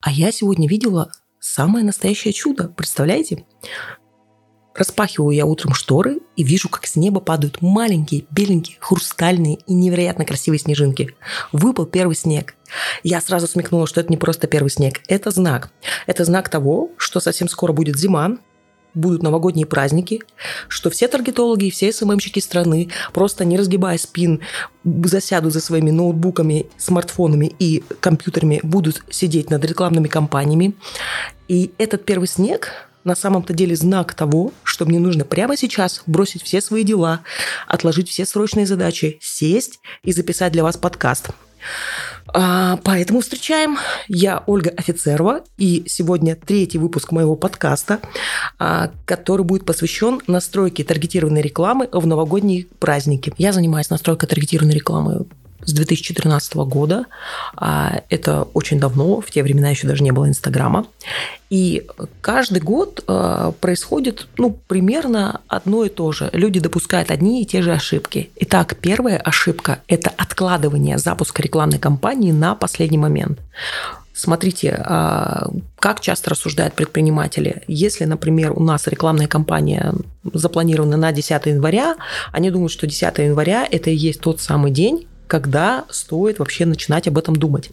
А я сегодня видела самое настоящее чудо. Представляете? Распахиваю я утром шторы и вижу, как с неба падают маленькие, беленькие, хрустальные и невероятно красивые снежинки. Выпал первый снег. Я сразу смекнула, что это не просто первый снег, это знак. Это знак того, что совсем скоро будет зима, будут новогодние праздники, что все таргетологи и все СММщики страны, просто не разгибая спин, засядут за своими ноутбуками, смартфонами и компьютерами, будут сидеть над рекламными кампаниями. И этот первый снег на самом-то деле знак того, что мне нужно прямо сейчас бросить все свои дела, отложить все срочные задачи, сесть и записать для вас подкаст. А, поэтому встречаем. Я Ольга Офицерова, и сегодня третий выпуск моего подкаста, а, который будет посвящен настройке таргетированной рекламы в новогодние праздники. Я занимаюсь настройкой таргетированной рекламы с 2014 года. А, это очень давно, в те времена еще даже не было Инстаграма. И каждый год а, происходит ну, примерно одно и то же. Люди допускают одни и те же ошибки. Итак, первая ошибка – это откладывание запуска рекламной кампании на последний момент. Смотрите, а, как часто рассуждают предприниматели. Если, например, у нас рекламная кампания запланирована на 10 января, они думают, что 10 января – это и есть тот самый день, когда стоит вообще начинать об этом думать.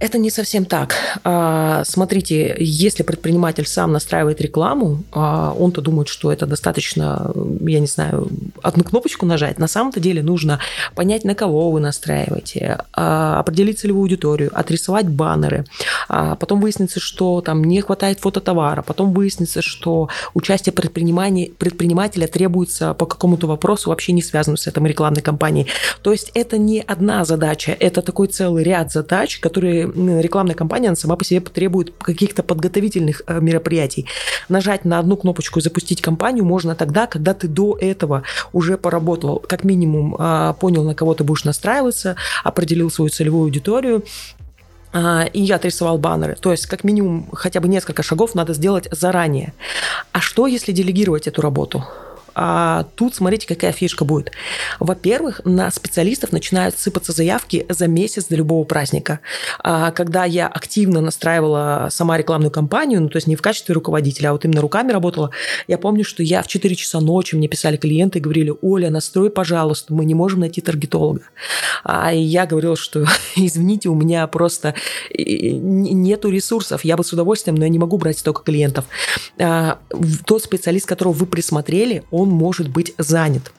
Это не совсем так. А, смотрите, если предприниматель сам настраивает рекламу, а, он-то думает, что это достаточно, я не знаю, одну кнопочку нажать. На самом-то деле нужно понять, на кого вы настраиваете, а, определить целевую аудиторию, отрисовать баннеры. Потом выяснится, что там не хватает фототовара. Потом выяснится, что участие предпринимателя требуется по какому-то вопросу, вообще не связанному с этой рекламной кампанией. То есть это не одна задача, это такой целый ряд задач, которые рекламная кампания, сама по себе потребует каких-то подготовительных э, мероприятий. Нажать на одну кнопочку и запустить кампанию можно тогда, когда ты до этого уже поработал, как минимум а, понял, на кого ты будешь настраиваться, определил свою целевую аудиторию, а, и я отрисовал баннеры. То есть, как минимум, хотя бы несколько шагов надо сделать заранее. А что, если делегировать эту работу? А тут смотрите, какая фишка будет. Во-первых, на специалистов начинают сыпаться заявки за месяц до любого праздника. А когда я активно настраивала сама рекламную кампанию, ну, то есть не в качестве руководителя, а вот именно руками работала, я помню, что я в 4 часа ночи мне писали клиенты и говорили, Оля, настрой, пожалуйста, мы не можем найти таргетолога. А я говорила, что, извините, у меня просто нету ресурсов, я бы с удовольствием, но я не могу брать столько клиентов. А, тот специалист, которого вы присмотрели, может быть занят.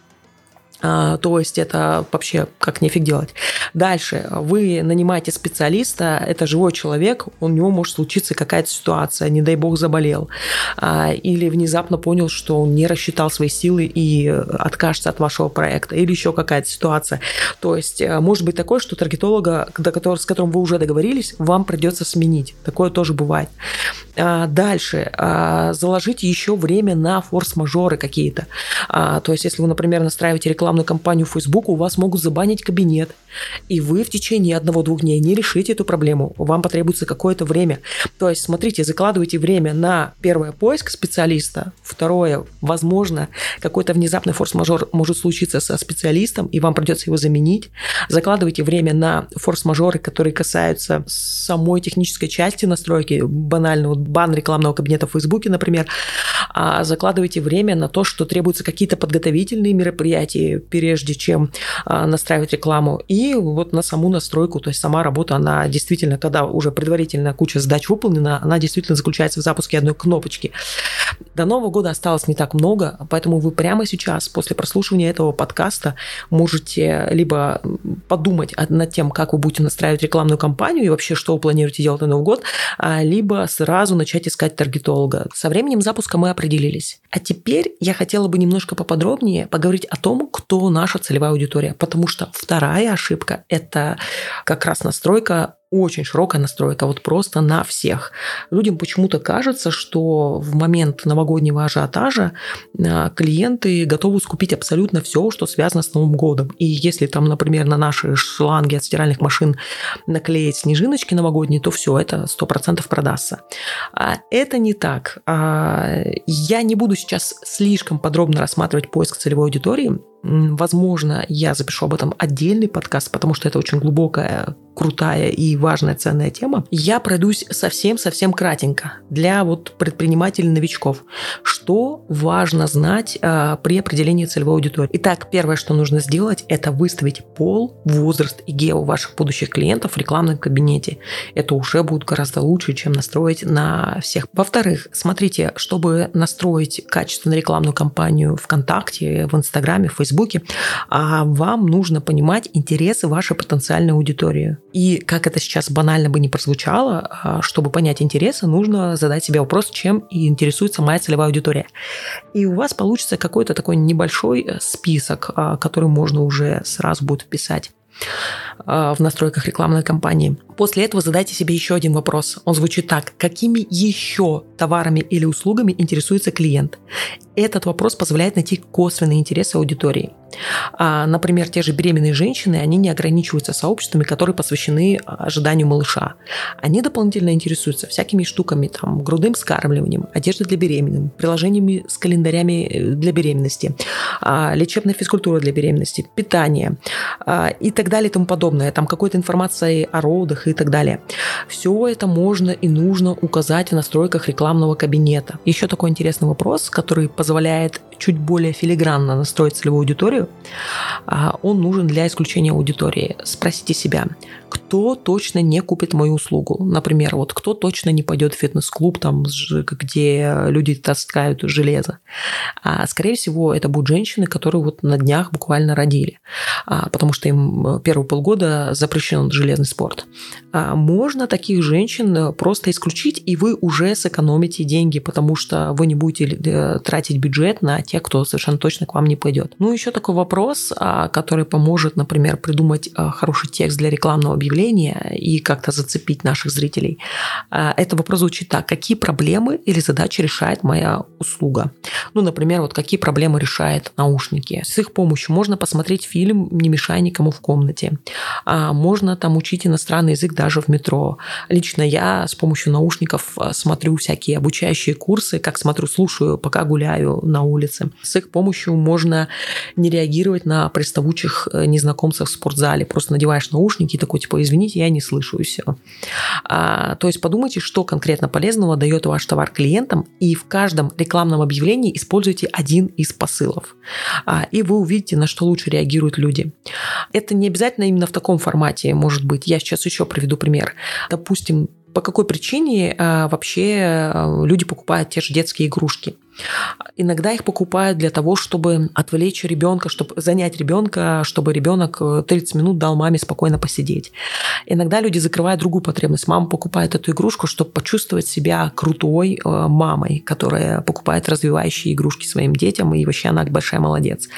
А, то есть это вообще как нефиг делать. Дальше. Вы нанимаете специалиста, это живой человек, у него может случиться какая-то ситуация, не дай бог заболел, а, или внезапно понял, что он не рассчитал свои силы и откажется от вашего проекта, или еще какая-то ситуация. То есть э, может быть такое, что таргетолога, с которым вы уже договорились, вам придется сменить. Такое тоже бывает. А, дальше. Заложите еще время на форс-мажоры какие-то. То есть если вы, например, настраиваете рекламу рекламную кампанию в Facebook, у вас могут забанить кабинет, и вы в течение одного-двух дней не решите эту проблему. Вам потребуется какое-то время. То есть, смотрите, закладывайте время на первое поиск специалиста, второе, возможно, какой-то внезапный форс-мажор может случиться со специалистом, и вам придется его заменить. Закладывайте время на форс-мажоры, которые касаются самой технической части настройки, банально вот бан рекламного кабинета в Фейсбуке, например. А закладывайте время на то, что требуются какие-то подготовительные мероприятия, прежде чем а, настраивать рекламу. И вот на саму настройку, то есть сама работа, она действительно, когда уже предварительно куча задач выполнена, она действительно заключается в запуске одной кнопочки. До Нового года осталось не так много, поэтому вы прямо сейчас, после прослушивания этого подкаста, можете либо подумать над тем, как вы будете настраивать рекламную кампанию и вообще, что вы планируете делать на Новый год, а, либо сразу начать искать таргетолога. Со временем запуска мы определились. А теперь я хотела бы немножко поподробнее поговорить о том, кто кто наша целевая аудитория. Потому что вторая ошибка – это как раз настройка очень широкая настройка, вот просто на всех. Людям почему-то кажется, что в момент новогоднего ажиотажа а, клиенты готовы скупить абсолютно все, что связано с Новым годом. И если там, например, на наши шланги от стиральных машин наклеить снежиночки новогодние, то все, это 100% продастся. А это не так. А, я не буду сейчас слишком подробно рассматривать поиск целевой аудитории, Возможно, я запишу об этом отдельный подкаст, потому что это очень глубокая крутая и важная ценная тема. Я пройдусь совсем-совсем кратенько для вот предпринимателей-новичков. Что важно знать э, при определении целевой аудитории? Итак, первое, что нужно сделать, это выставить пол, возраст и гео ваших будущих клиентов в рекламном кабинете. Это уже будет гораздо лучше, чем настроить на всех. Во-вторых, смотрите, чтобы настроить качественную рекламную кампанию ВКонтакте, в Инстаграме, в Фейсбуке, а вам нужно понимать интересы вашей потенциальной аудитории. И как это сейчас банально бы не прозвучало, а, чтобы понять интересы, нужно задать себе вопрос, чем и интересуется моя целевая аудитория. И у вас получится какой-то такой небольшой э, список, а, который можно уже сразу будет вписать в настройках рекламной кампании. После этого задайте себе еще один вопрос. Он звучит так. Какими еще товарами или услугами интересуется клиент? Этот вопрос позволяет найти косвенные интересы аудитории. А, например, те же беременные женщины, они не ограничиваются сообществами, которые посвящены ожиданию малыша. Они дополнительно интересуются всякими штуками, там, грудным скармливанием, одеждой для беременных, приложениями с календарями э, для беременности, а, лечебной физкультурой для беременности, питание а, и так далее и тому подобное. Там какой-то информацией о родах и так далее. Все это можно и нужно указать в настройках рекламного кабинета. Еще такой интересный вопрос, который позволяет чуть более филигранно настроить целевую аудиторию, а, он нужен для исключения аудитории. Спросите себя, кто точно не купит мою услугу? Например, вот кто точно не пойдет в фитнес-клуб, там, где люди таскают железо? А, скорее всего, это будут женщины, которые вот на днях буквально родили, а, потому что им первые полгода запрещен железный спорт. Можно таких женщин просто исключить, и вы уже сэкономите деньги, потому что вы не будете э, тратить бюджет на тех, кто совершенно точно к вам не пойдет. Ну, еще такой вопрос, а, который поможет, например, придумать а, хороший текст для рекламного объявления и как-то зацепить наших зрителей. А, это вопрос звучит так. Какие проблемы или задачи решает моя услуга? Ну, например, вот какие проблемы решает наушники. С их помощью можно посмотреть фильм «Не мешай никому в комнате». Можно там учить иностранный язык даже в метро. Лично я с помощью наушников смотрю всякие обучающие курсы, как смотрю, слушаю, пока гуляю на улице улице. С их помощью можно не реагировать на приставучих э, незнакомцев в спортзале. Просто надеваешь наушники и такой, типа, извините, я не слышу, и все. А, то есть подумайте, что конкретно полезного дает ваш товар клиентам, и в каждом рекламном объявлении используйте один из посылов. А, и вы увидите, на что лучше реагируют люди. Это не обязательно именно в таком формате может быть. Я сейчас еще приведу пример. Допустим, по какой причине э, вообще э, люди покупают те же детские игрушки. Иногда их покупают для того, чтобы отвлечь ребенка, чтобы занять ребенка, чтобы ребенок 30 э, минут дал маме спокойно посидеть. Иногда люди закрывают другую потребность. Мама покупает эту игрушку, чтобы почувствовать себя крутой э, мамой, которая покупает развивающие игрушки своим детям, и вообще она большая молодец.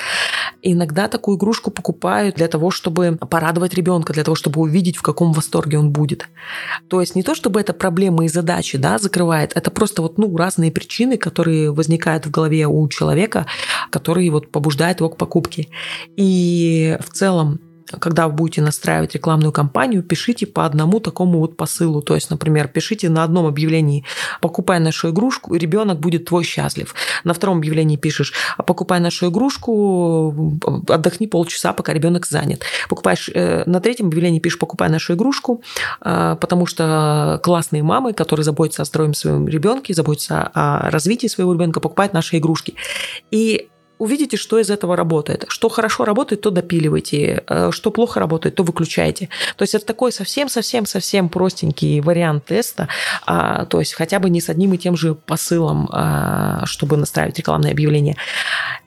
Иногда такую игрушку покупают для того, чтобы порадовать ребенка, для того, чтобы увидеть, в каком восторге он будет. То есть не то, чтобы это проблемы и задачи да, закрывает, это просто вот, ну, разные причины, которые возникает в голове у человека, который вот побуждает его к покупке. И в целом когда вы будете настраивать рекламную кампанию, пишите по одному такому вот посылу. То есть, например, пишите на одном объявлении «покупай нашу игрушку, ребенок будет твой счастлив». На втором объявлении пишешь «покупай нашу игрушку, отдохни полчаса, пока ребенок занят». Покупаешь, э, на третьем объявлении пишешь «покупай нашу игрушку», э, потому что классные мамы, которые заботятся о здоровье своего ребенка, заботятся о развитии своего ребенка, покупают наши игрушки. И увидите, что из этого работает. Что хорошо работает, то допиливайте. Э, что плохо работает, то выключайте. То есть это такой совсем-совсем-совсем простенький вариант теста. А, то есть хотя бы не с одним и тем же посылом, а, чтобы настраивать рекламное объявление.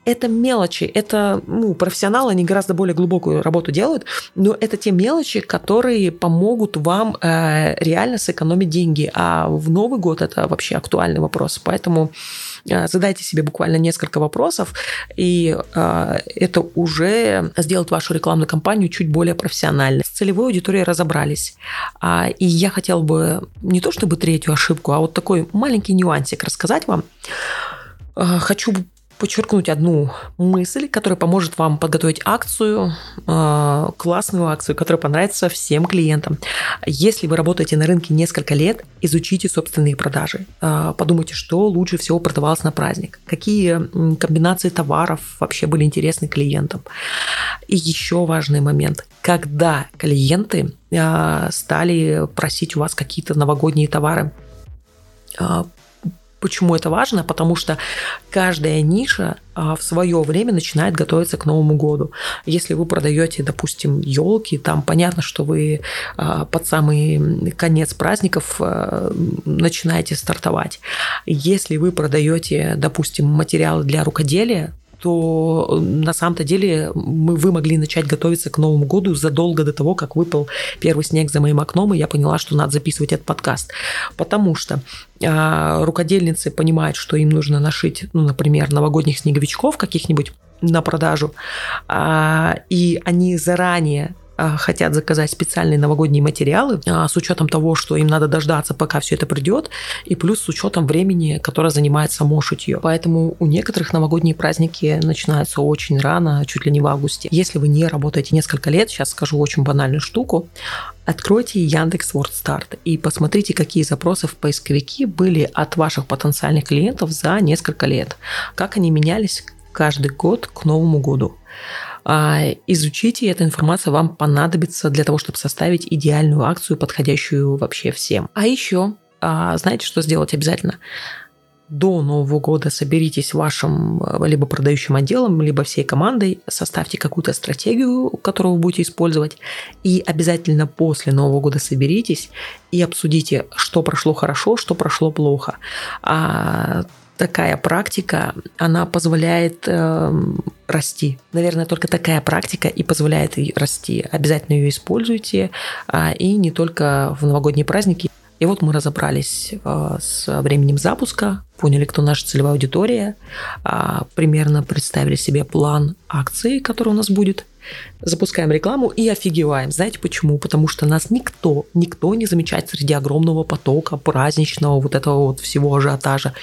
Это мелочи. Это ну, профессионалы, они гораздо более глубокую работу делают, но это те мелочи, которые помогут вам э, реально сэкономить деньги. А в Новый год это вообще актуальный вопрос. Поэтому э, задайте себе буквально несколько вопросов и э, это уже сделает вашу рекламную кампанию чуть более профессиональной. С целевой аудиторией разобрались. А, и я хотела бы не то чтобы третью ошибку, а вот такой маленький нюансик рассказать вам. Хочу подчеркнуть одну мысль, которая поможет вам подготовить акцию, э, классную акцию, которая понравится всем клиентам. Если вы работаете на рынке несколько лет, изучите собственные продажи. Э, подумайте, что лучше всего продавалось на праздник, какие комбинации товаров вообще были интересны клиентам. И еще важный момент. Когда клиенты э, стали просить у вас какие-то новогодние товары, Почему это важно? Потому что каждая ниша а, в свое время начинает готовиться к Новому году. Если вы продаете, допустим, елки, там понятно, что вы а, под самый конец праздников а, начинаете стартовать. Если вы продаете, допустим, материалы для рукоделия, то э, на самом-то деле мы, вы могли начать готовиться к Новому году задолго до того, как выпал первый снег за моим окном, и я поняла, что надо записывать этот подкаст. Потому что а, рукодельницы понимают, что им нужно нашить, ну, например, новогодних снеговичков каких-нибудь на продажу, а, и они заранее хотят заказать специальные новогодние материалы а, с учетом того, что им надо дождаться, пока все это придет, и плюс с учетом времени, которое занимает само шитье. Поэтому у некоторых новогодние праздники начинаются очень рано, чуть ли не в августе. Если вы не работаете несколько лет, сейчас скажу очень банальную штуку, Откройте Яндекс WordStart и посмотрите, какие запросы в поисковике были от ваших потенциальных клиентов за несколько лет. Как они менялись каждый год к Новому году. А, изучите, эта информация вам понадобится для того, чтобы составить идеальную акцию, подходящую вообще всем. А еще, а, знаете, что сделать обязательно? до Нового года соберитесь вашим э, либо продающим отделом, либо всей командой, составьте какую-то стратегию, которую вы будете использовать, и обязательно после Нового года соберитесь и обсудите, что прошло хорошо, что прошло плохо. А такая практика, она позволяет э, расти. Наверное, только такая практика и позволяет расти. Обязательно ее используйте, э, и не только в новогодние праздники. И вот мы разобрались э, с временем запуска, поняли, кто наша целевая аудитория, э, примерно представили себе план акции, который у нас будет – запускаем рекламу и офигеваем. Знаете почему? Потому что нас никто, никто не замечает среди огромного потока праздничного вот этого вот всего ажиотажа.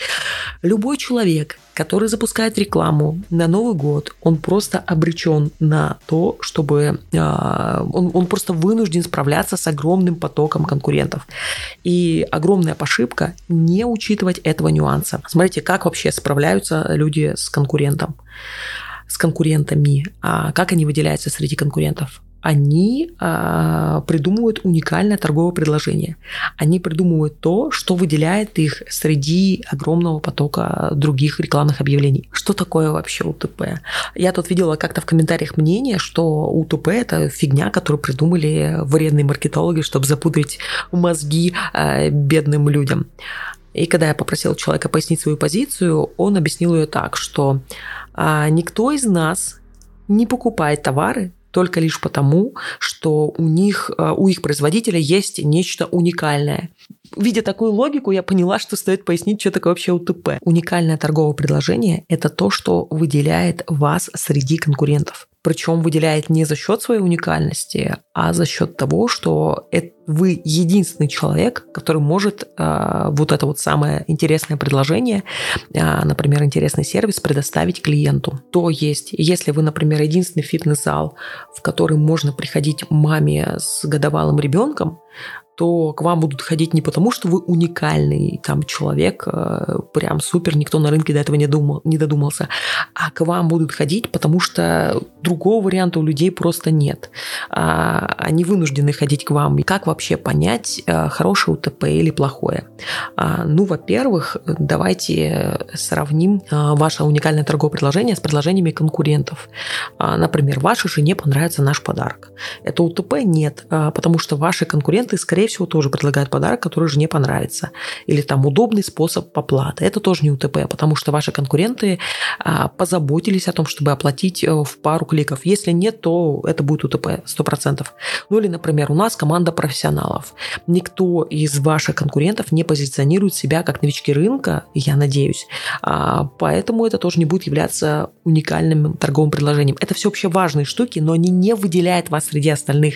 Любой человек, который запускает рекламу на Новый год, он просто обречен на то, чтобы э, он, он просто вынужден справляться с огромным потоком конкурентов. И огромная ошибка не учитывать этого нюанса. Смотрите, как вообще справляются люди с конкурентом с конкурентами, а как они выделяются среди конкурентов? Они а, придумывают уникальное торговое предложение. Они придумывают то, что выделяет их среди огромного потока других рекламных объявлений. Что такое вообще УТП? Я тут видела как-то в комментариях мнение, что УТП это фигня, которую придумали вредные маркетологи, чтобы запудрить мозги а, бедным людям. И когда я попросила человека пояснить свою позицию, он объяснил ее так, что а, никто из нас не покупает товары только лишь потому, что у них, а, у их производителя есть нечто уникальное. Видя такую логику, я поняла, что стоит пояснить, что такое вообще УТП. Уникальное торговое предложение – это то, что выделяет вас среди конкурентов причем выделяет не за счет своей уникальности, а за счет того, что это вы единственный человек, который может э, вот это вот самое интересное предложение, э, например, интересный сервис предоставить клиенту. То есть, если вы, например, единственный фитнес-зал, в который можно приходить маме с годовалым ребенком, то к вам будут ходить не потому, что вы уникальный там человек, э, прям супер, никто на рынке до этого не, думал, не додумался, а к вам будут ходить, потому что другого варианта у людей просто нет. А, они вынуждены ходить к вам. Как вообще понять, э, хорошее УТП или плохое? А, ну, во-первых, давайте сравним э, ваше уникальное торговое предложение с предложениями конкурентов. А, например, вашей жене понравится наш подарок. Это УТП? Нет, потому что ваши конкуренты, скорее скорее всего, тоже предлагают подарок, который жене понравится. Или там удобный способ оплаты. Это тоже не УТП, потому что ваши конкуренты а, позаботились о том, чтобы оплатить э, в пару кликов. Если нет, то это будет УТП 100%. Ну или, например, у нас команда профессионалов. Никто из ваших конкурентов не позиционирует себя как новички рынка, я надеюсь. А, поэтому это тоже не будет являться уникальным торговым предложением. Это все вообще важные штуки, но они не выделяют вас среди остальных.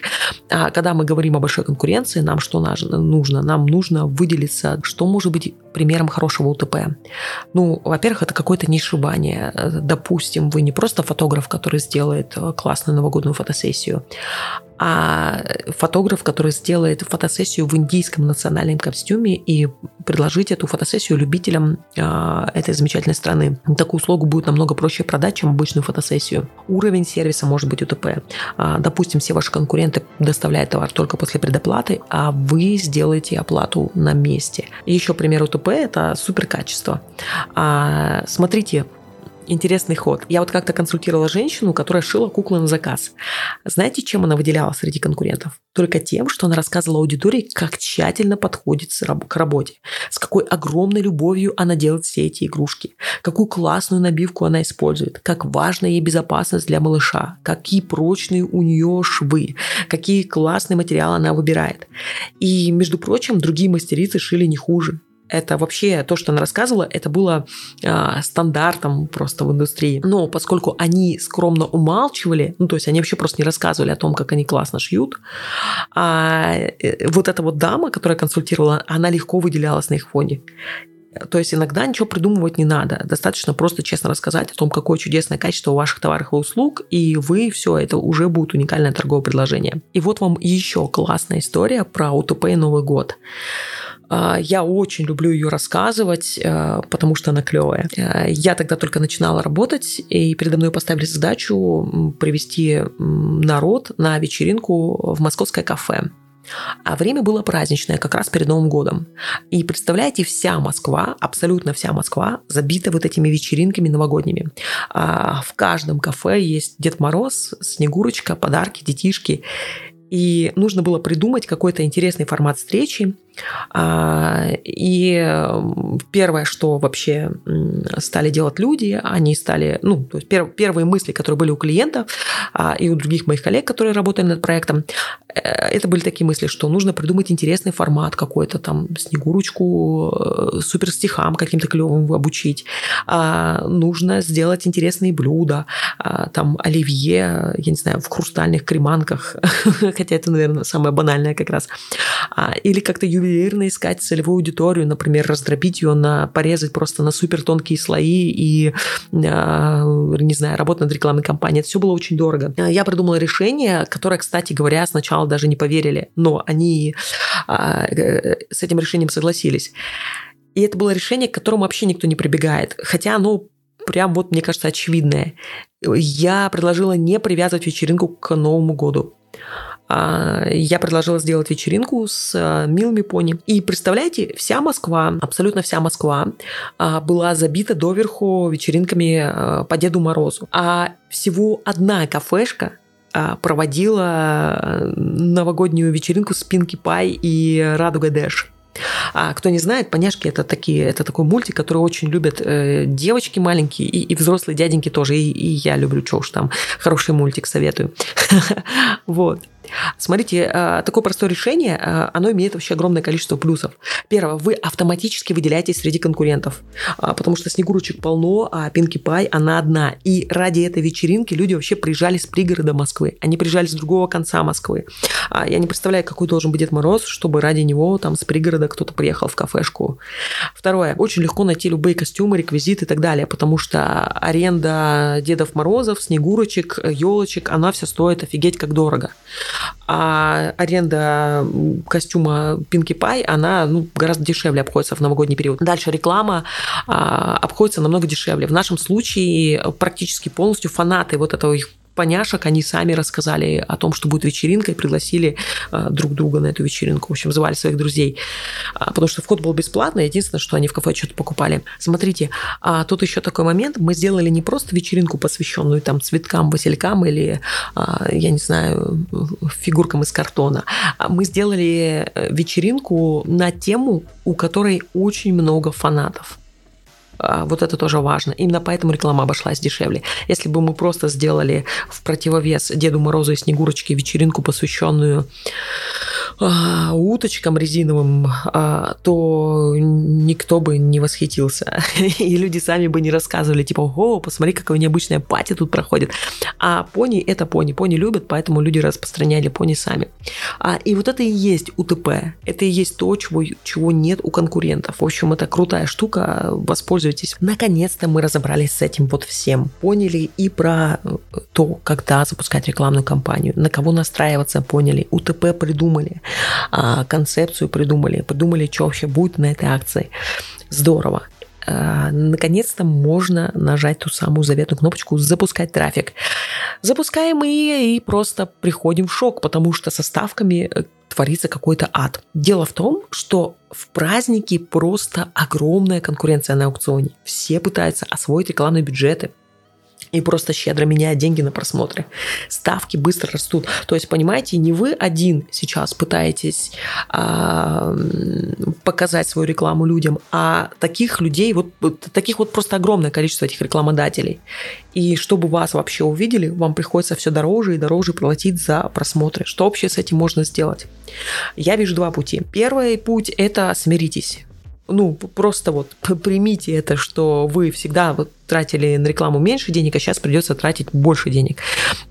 А когда мы говорим о большой конкуренции, нам нам что нужно? Нам нужно выделиться, что может быть примером хорошего УТП. Ну, во-первых, это какое-то нишевание. Допустим, вы не просто фотограф, который сделает классную новогоднюю фотосессию, а фотограф, который сделает фотосессию в индийском национальном костюме и предложить эту фотосессию любителям э, этой замечательной страны. Такую услугу будет намного проще продать, чем обычную фотосессию. Уровень сервиса может быть УТП. Э, допустим, все ваши конкуренты доставляют товар только после предоплаты, а вы сделаете оплату на месте. Еще пример УТП – это суперкачество. А, смотрите, интересный ход. Я вот как-то консультировала женщину, которая шила куклы на заказ. Знаете, чем она выделялась среди конкурентов? Только тем, что она рассказывала аудитории, как тщательно подходит к работе, с какой огромной любовью она делает все эти игрушки, какую классную набивку она использует, как важна ей безопасность для малыша, какие прочные у нее швы, какие классные материалы она выбирает. И, между прочим, другие мастерицы шили не хуже это вообще то, что она рассказывала, это было э, стандартом просто в индустрии. Но поскольку они скромно умалчивали, ну то есть они вообще просто не рассказывали о том, как они классно шьют, а э, вот эта вот дама, которая консультировала, она легко выделялась на их фоне. То есть иногда ничего придумывать не надо. Достаточно просто честно рассказать о том, какое чудесное качество у ваших товаров и услуг, и вы все, это уже будет уникальное торговое предложение. И вот вам еще классная история про УТП и Новый год. А, я очень люблю ее рассказывать, э, потому что она клевая. Э, я тогда только начинала работать, и передо мной поставили задачу привести народ на вечеринку в московское кафе. А время было праздничное, как раз перед Новым годом. И представляете, вся Москва, абсолютно вся Москва забита вот этими вечеринками новогодними. А в каждом кафе есть Дед Мороз, Снегурочка, подарки, детишки. И нужно было придумать какой-то интересный формат встречи, а, и первое, что вообще стали делать люди, они стали, ну, то есть первые мысли, которые были у клиента а, и у других моих коллег, которые работали над проектом, э, это были такие мысли, что нужно придумать интересный формат какой-то, там, снегурочку, э, суперстихам каким-то клевым обучить, а, нужно сделать интересные блюда, там, оливье, я не знаю, в хрустальных креманках, хотя это, наверное, самое банальное как раз, или как-то ювелирно ювелирно искать целевую аудиторию, например, раздробить ее на, порезать просто на супер тонкие слои и, а, не знаю, работать над рекламной кампанией. Это все было очень дорого. Я придумала решение, которое, кстати говоря, сначала даже не поверили, но они а, э, с этим решением согласились. И это было решение, к которому вообще никто не прибегает. Хотя оно прям вот, мне кажется, очевидное. Я предложила не привязывать вечеринку к Новому году. А, я предложила сделать вечеринку с а, милыми пони. И представляете, вся Москва, абсолютно вся Москва а, была забита доверху вечеринками по Деду Морозу. А всего одна кафешка проводила новогоднюю вечеринку с Пинки Пай и Радуга Дэш. А кто не знает, поняшки это такие, это такой мультик, который очень любят э, девочки маленькие и, и взрослые дяденьки тоже. И, и я люблю, что уж там, хороший мультик советую. Вот. Смотрите, э, такое простое решение, э, оно имеет вообще огромное количество плюсов. Первое, вы автоматически выделяетесь среди конкурентов, а, потому что снегурочек полно, а Пинки Пай, она одна. И ради этой вечеринки люди вообще приезжали с пригорода Москвы, они приезжали с другого конца Москвы. А, я не представляю, какой должен быть Дед Мороз, чтобы ради него там с пригорода кто-то приехал в кафешку. Второе, очень легко найти любые костюмы, реквизиты и так далее, потому что аренда Дедов Морозов, Снегурочек, елочек, она все стоит офигеть как дорого а аренда костюма Pinkie Pie, она ну, гораздо дешевле обходится в новогодний период. Дальше реклама а, обходится намного дешевле. В нашем случае практически полностью фанаты вот этого их поняшек, они сами рассказали о том, что будет вечеринка, и пригласили э, друг друга на эту вечеринку. В общем, звали своих друзей. А, потому что вход был бесплатный, единственное, что они в кафе что-то покупали. Смотрите, а тут еще такой момент. Мы сделали не просто вечеринку, посвященную там цветкам, василькам или, а, я не знаю, фигуркам из картона. А мы сделали э, вечеринку на тему, у которой очень много фанатов. А, вот это тоже важно. Именно поэтому реклама обошлась дешевле. Если бы мы просто сделали в противовес Деду Морозу и Снегурочке вечеринку, посвященную а, уточкам резиновым, а, то никто бы не восхитился. И люди сами бы не рассказывали, типа, о, посмотри, какая необычная пати тут проходит. А пони – это пони. Пони любят, поэтому люди распространяли пони сами. А, и вот это и есть УТП. Это и есть то, чего, чего нет у конкурентов. В общем, это крутая штука, воспользуйтесь. Наконец-то мы разобрались с этим вот всем. Поняли и про э, то, когда запускать рекламную кампанию, на кого настраиваться, поняли. УТП придумали концепцию придумали, придумали, что вообще будет на этой акции. Здорово а, наконец-то можно нажать ту самую заветную кнопочку «Запускать трафик». Запускаем и, и просто приходим в шок, потому что со ставками э, творится какой-то ад. Дело в том, что в праздники просто огромная конкуренция на аукционе. Все пытаются освоить рекламные бюджеты, и просто щедро меняет деньги на просмотры. Ставки быстро растут. То есть, понимаете, не вы один сейчас пытаетесь а, показать свою рекламу людям, а таких людей, вот таких вот просто огромное количество этих рекламодателей. И чтобы вас вообще увидели, вам приходится все дороже и дороже платить за просмотры. Что вообще с этим можно сделать? Я вижу два пути. Первый путь – это смиритесь ну, просто вот примите это, что вы всегда вот тратили на рекламу меньше денег, а сейчас придется тратить больше денег.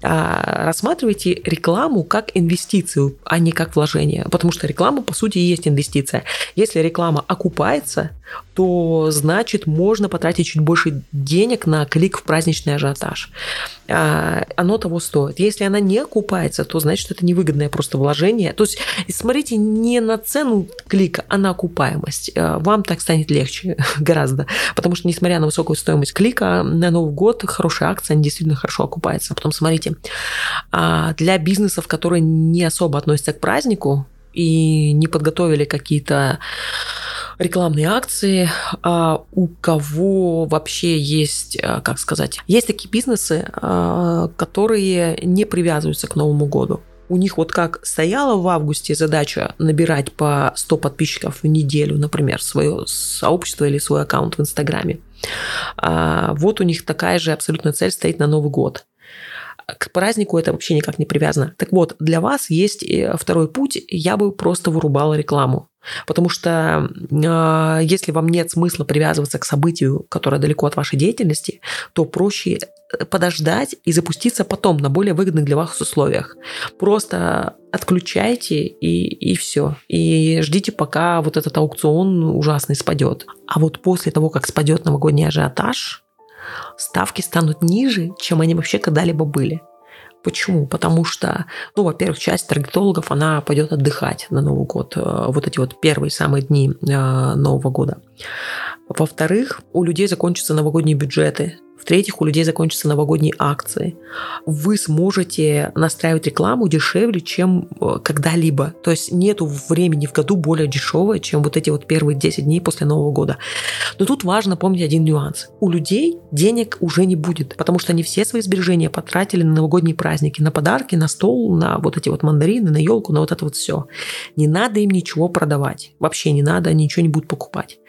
А, рассматривайте рекламу как инвестицию, а не как вложение, потому что реклама, по сути, есть инвестиция. Если реклама окупается, то значит можно потратить чуть больше денег на клик в праздничный ажиотаж. А, оно того стоит. Если она не окупается, то значит это невыгодное просто вложение. То есть смотрите не на цену клика, а на окупаемость. А, вам так станет легче гораздо, потому что несмотря на высокую стоимость клика, клика на Новый год хорошая акция, они действительно хорошо окупаются. Потом смотрите, а, для бизнесов, которые не особо относятся к празднику и не подготовили какие-то рекламные акции, а у кого вообще есть, а, как сказать, есть такие бизнесы, которые не привязываются к Новому году у них вот как стояла в августе задача набирать по 100 подписчиков в неделю, например, свое сообщество или свой аккаунт в Инстаграме. А вот у них такая же абсолютно цель стоит на Новый год. К празднику это вообще никак не привязано. Так вот, для вас есть э, второй путь. Я бы просто вырубала рекламу. Потому что э, если вам нет смысла привязываться к событию, которое далеко от вашей деятельности, то проще подождать и запуститься потом на более выгодных для вас условиях. Просто отключайте и, и все. И ждите, пока вот этот аукцион ужасный спадет. А вот после того, как спадет новогодний ажиотаж, ставки станут ниже, чем они вообще когда-либо были. Почему? Потому что, ну, во-первых, часть таргетологов, она пойдет отдыхать на Новый год, э, вот эти вот первые самые дни э, Нового года. Во-вторых, у людей закончатся новогодние бюджеты, в-третьих, у людей закончатся новогодние акции. Вы сможете настраивать рекламу дешевле, чем э, когда-либо. То есть нету времени в году более дешевое, чем вот эти вот первые 10 дней после Нового года. Но тут важно помнить один нюанс. У людей денег уже не будет, потому что они все свои сбережения потратили на новогодние праздники, на подарки, на стол, на вот эти вот мандарины, на елку, на вот это вот все. Не надо им ничего продавать. Вообще не надо, они ничего не будут покупать.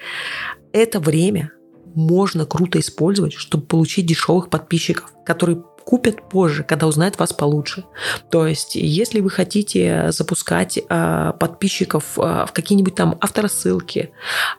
Это время можно круто использовать, чтобы получить дешевых подписчиков, которые купят позже, когда узнают вас получше. То есть, если вы хотите запускать э, подписчиков э, в какие-нибудь там авторассылки,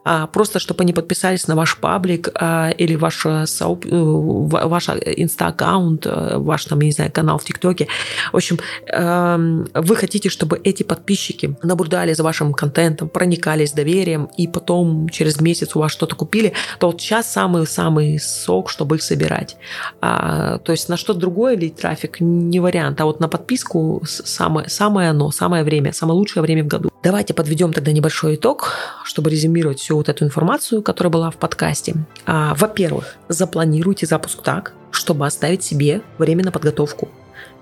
э, просто чтобы они подписались на ваш паблик э, или ваш, сооб... Э, ваш инста-аккаунт, э, ваш там, не знаю, канал в ТикТоке. В общем, э, вы хотите, чтобы эти подписчики наблюдали за вашим контентом, проникались доверием, и потом через месяц у вас что-то купили, то вот сейчас самый-самый сок, чтобы их собирать. А, то есть на что другое лить трафик не вариант, а вот на подписку самое, самое оно, самое время, самое лучшее время в году. Давайте подведем тогда небольшой итог, чтобы резюмировать всю вот эту информацию, которая была в подкасте. А, во-первых, запланируйте запуск так, чтобы оставить себе время на подготовку.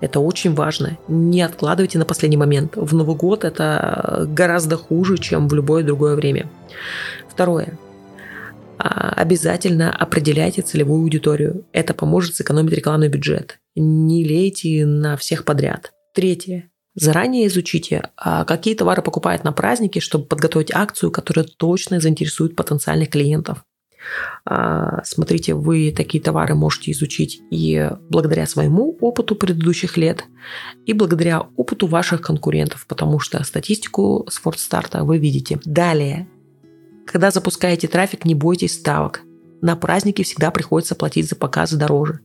Это очень важно. Не откладывайте на последний момент. В Новый год это гораздо хуже, чем в любое другое время. Второе. А, обязательно определяйте целевую аудиторию. Это поможет сэкономить рекламный бюджет. Не лейте на всех подряд. Третье. Заранее изучите, а, какие товары покупают на праздники, чтобы подготовить акцию, которая точно заинтересует потенциальных клиентов. А, смотрите, вы такие товары можете изучить и благодаря своему опыту предыдущих лет, и благодаря опыту ваших конкурентов, потому что статистику с фордстарта вы видите. Далее, когда запускаете трафик, не бойтесь ставок. На праздники всегда приходится платить за показы дороже.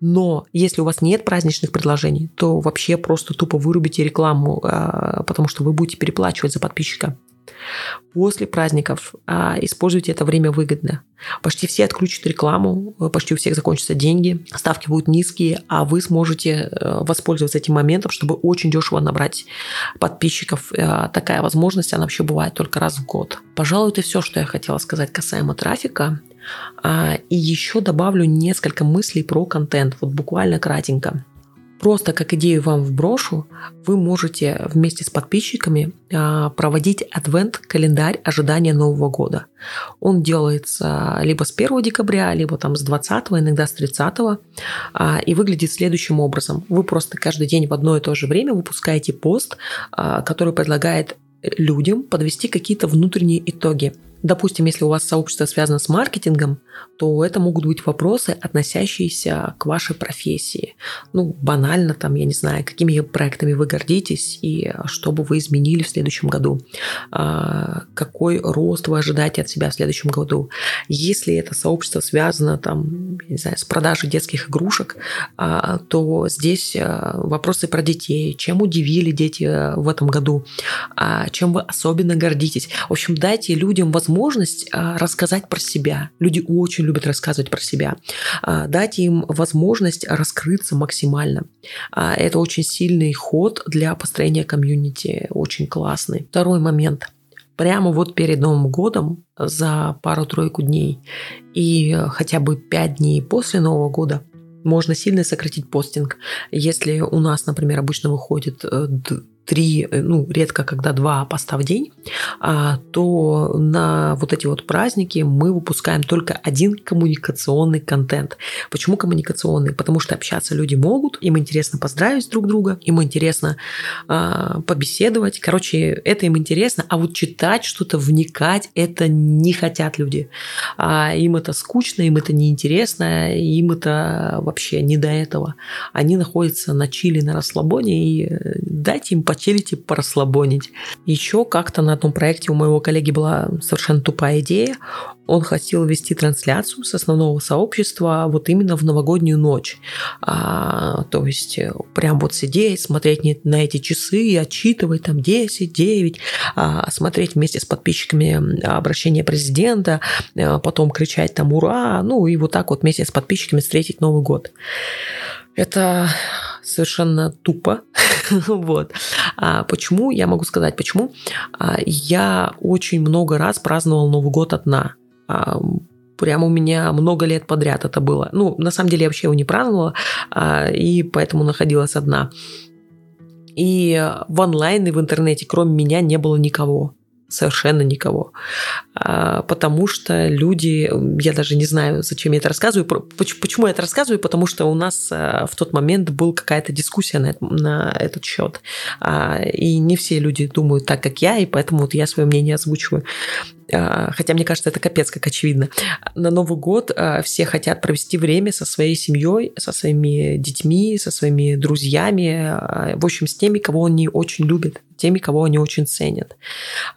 Но если у вас нет праздничных предложений, то вообще просто тупо вырубите рекламу, а, потому что вы будете переплачивать за подписчика. После праздников а, используйте это время выгодно. Почти все отключат рекламу, почти у всех закончатся деньги, ставки будут низкие, а вы сможете э, воспользоваться этим моментом, чтобы очень дешево набрать подписчиков. Э, такая возможность, она вообще бывает только раз в год. Пожалуй, это все, что я хотела сказать касаемо трафика. А, и еще добавлю несколько мыслей про контент, вот буквально кратенько. Просто как идею вам вброшу, вы можете вместе с подписчиками а, проводить адвент-календарь ожидания Нового года. Он делается либо с 1 декабря, либо там с 20, иногда с 30, а, и выглядит следующим образом. Вы просто каждый день в одно и то же время выпускаете пост, который предлагает людям подвести какие-то внутренние итоги Допустим, если у вас сообщество связано с маркетингом, то это могут быть вопросы, относящиеся к вашей профессии. Ну, банально, там, я не знаю, какими проектами вы гордитесь и что бы вы изменили в следующем году. А, какой рост вы ожидаете от себя в следующем году. Если это сообщество связано, там, не знаю, с продажей детских игрушек, а, то здесь а, вопросы про детей. Чем удивили дети в этом году? Чем вы особенно гордитесь? В общем, дайте людям возможность возможность а, рассказать про себя. Люди очень любят рассказывать про себя. А, дать им возможность раскрыться максимально. А, это очень сильный ход для построения комьюнити, очень классный. Второй момент – прямо вот перед Новым годом за пару-тройку дней и хотя бы пять дней после Нового года можно сильно сократить постинг. Если у нас, например, обычно выходит э, три, э, ну, редко когда два поста в день, а, то на вот эти вот праздники мы выпускаем только один коммуникационный контент. Почему коммуникационный? Потому что общаться люди могут, им интересно поздравить друг друга, им интересно а, побеседовать. Короче, это им интересно, а вот читать что-то, вникать, это не хотят люди. А, им это скучно, им это неинтересно, им это вообще не до этого. Они находятся на чили, на расслабоне, и дайте им по почилить и порасслабонить. Еще как-то на одном проекте у моего коллеги была совершенно тупая идея. Он хотел вести трансляцию с основного сообщества вот именно в новогоднюю ночь. А, то есть э, прям вот сидеть, смотреть на эти часы и отчитывать там 10, 9, а, смотреть вместе с подписчиками обращение президента, а, потом кричать там «Ура!», ну и вот так вот вместе с подписчиками встретить Новый год. Это совершенно тупо. вот. А почему? Я могу сказать, почему. А, я очень много раз праздновал Новый год одна. А, прямо у меня много лет подряд это было. Ну, на самом деле я вообще его не праздновала, а, и поэтому находилась одна. И в онлайн и в интернете, кроме меня, не было никого совершенно никого. А, потому что люди, я даже не знаю, зачем я это рассказываю, почему я это рассказываю, потому что у нас а, в тот момент была какая-то дискуссия на, на этот счет. А, и не все люди думают так, как я, и поэтому вот я свое мнение озвучиваю. А, хотя мне кажется, это капец как очевидно. На Новый год а, все хотят провести время со своей семьей, со своими детьми, со своими друзьями, а, в общем, с теми, кого они очень любят, теми, кого они очень ценят.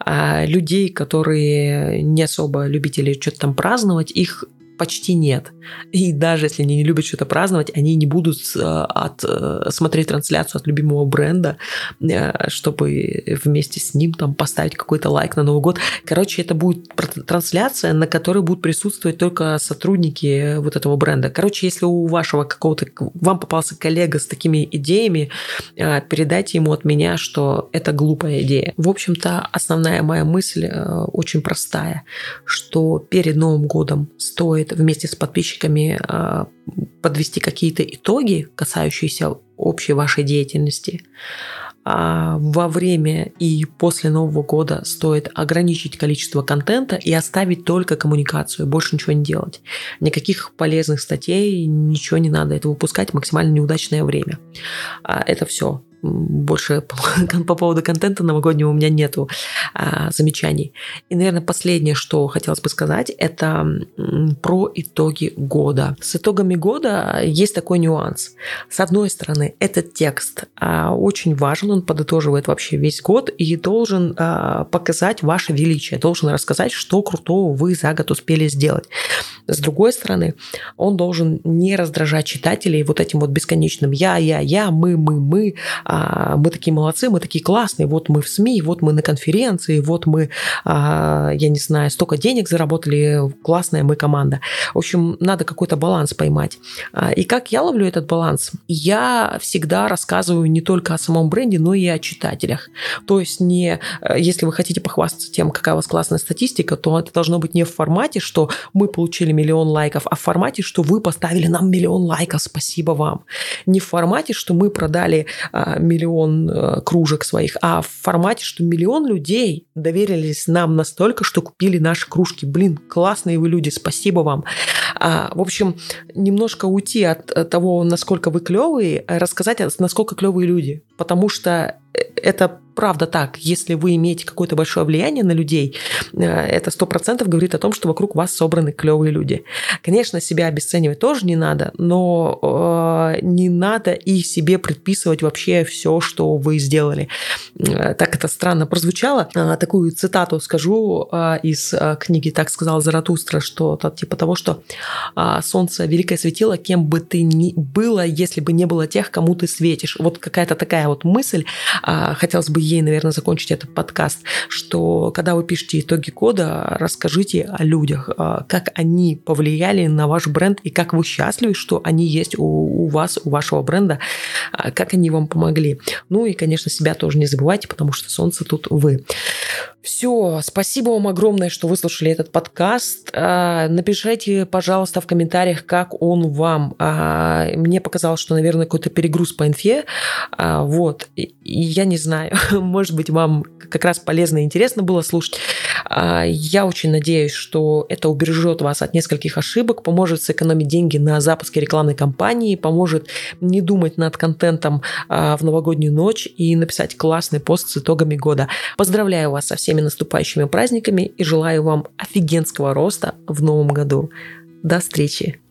Людей, которые не особо любители что-то там праздновать, их почти нет. И даже если они не любят что-то праздновать, они не будут э, от, э, смотреть трансляцию от любимого бренда, э, чтобы вместе с ним там поставить какой-то лайк на Новый год. Короче, это будет трансляция, на которой будут присутствовать только сотрудники вот этого бренда. Короче, если у вашего какого-то, вам попался коллега с такими идеями, передайте ему от меня, что это глупая идея. В общем-то, основная моя мысль очень простая, что перед Новым годом стоит вместе с подписчиками а, подвести какие-то итоги, касающиеся общей вашей деятельности. А во время и после Нового года стоит ограничить количество контента и оставить только коммуникацию, больше ничего не делать. Никаких полезных статей, ничего не надо. Это выпускать максимально неудачное время. А это все больше по поводу контента новогоднего у меня нету а, замечаний. И, наверное, последнее, что хотелось бы сказать, это про итоги года. С итогами года есть такой нюанс. С одной стороны, этот текст а, очень важен, он подытоживает вообще весь год и должен а, показать ваше величие, должен рассказать, что крутого вы за год успели сделать. С другой стороны, он должен не раздражать читателей вот этим вот бесконечным «я, я, я, мы, мы, мы», а, «мы такие молодцы, мы такие классные, вот мы в СМИ, вот мы на конференции, вот мы, а, я не знаю, столько денег заработали, классная мы команда». В общем, надо какой-то баланс поймать. А, и как я ловлю этот баланс? Я всегда рассказываю не только о самом бренде, но и о читателях. То есть не, если вы хотите похвастаться тем, какая у вас классная статистика, то это должно быть не в формате, что мы получили миллион лайков, а в формате, что вы поставили нам миллион лайков, спасибо вам. Не в формате, что мы продали а, миллион а, кружек своих, а в формате, что миллион людей доверились нам настолько, что купили наши кружки. Блин, классные вы люди, спасибо вам. А, в общем, немножко уйти от того, насколько вы клевые, рассказать, насколько клевые люди. Потому что э, это правда так. Если вы имеете какое-то большое влияние на людей, э, это сто процентов говорит о том, что вокруг вас собраны клевые люди. Конечно, себя обесценивать тоже не надо, но э, не надо и себе предписывать вообще все, что вы сделали. Э, так это странно прозвучало. Э, такую цитату скажу из книги «Так сказал Заратустра», что то, типа того, что э, солнце великое светило, кем бы ты ни было, если бы не было тех, кому ты светишь. Вот какая-то такая вот мысль. Э, хотелось бы ей, наверное, закончить этот подкаст, что когда вы пишете итоги года, расскажите о людях, а, как они повлияли на ваш бренд и как вы счастливы, что они есть у, у вас, у вашего бренда, а, как они вам помогли. Ну и, конечно, себя тоже не забывайте, потому что солнце тут вы. Все, спасибо вам огромное, что выслушали этот подкаст. А, напишите, пожалуйста, в комментариях, как он вам. Мне показалось, что, наверное, какой-то перегруз по инфе. Вот. И я не знаю, может быть, вам как раз полезно и интересно было слушать. А, я очень надеюсь, что это убережет вас от нескольких ошибок, поможет сэкономить деньги на запуске рекламной кампании, поможет не думать над контентом а, в новогоднюю ночь и написать классный пост с итогами года. Поздравляю вас со всеми наступающими праздниками и желаю вам офигенского роста в новом году. До встречи!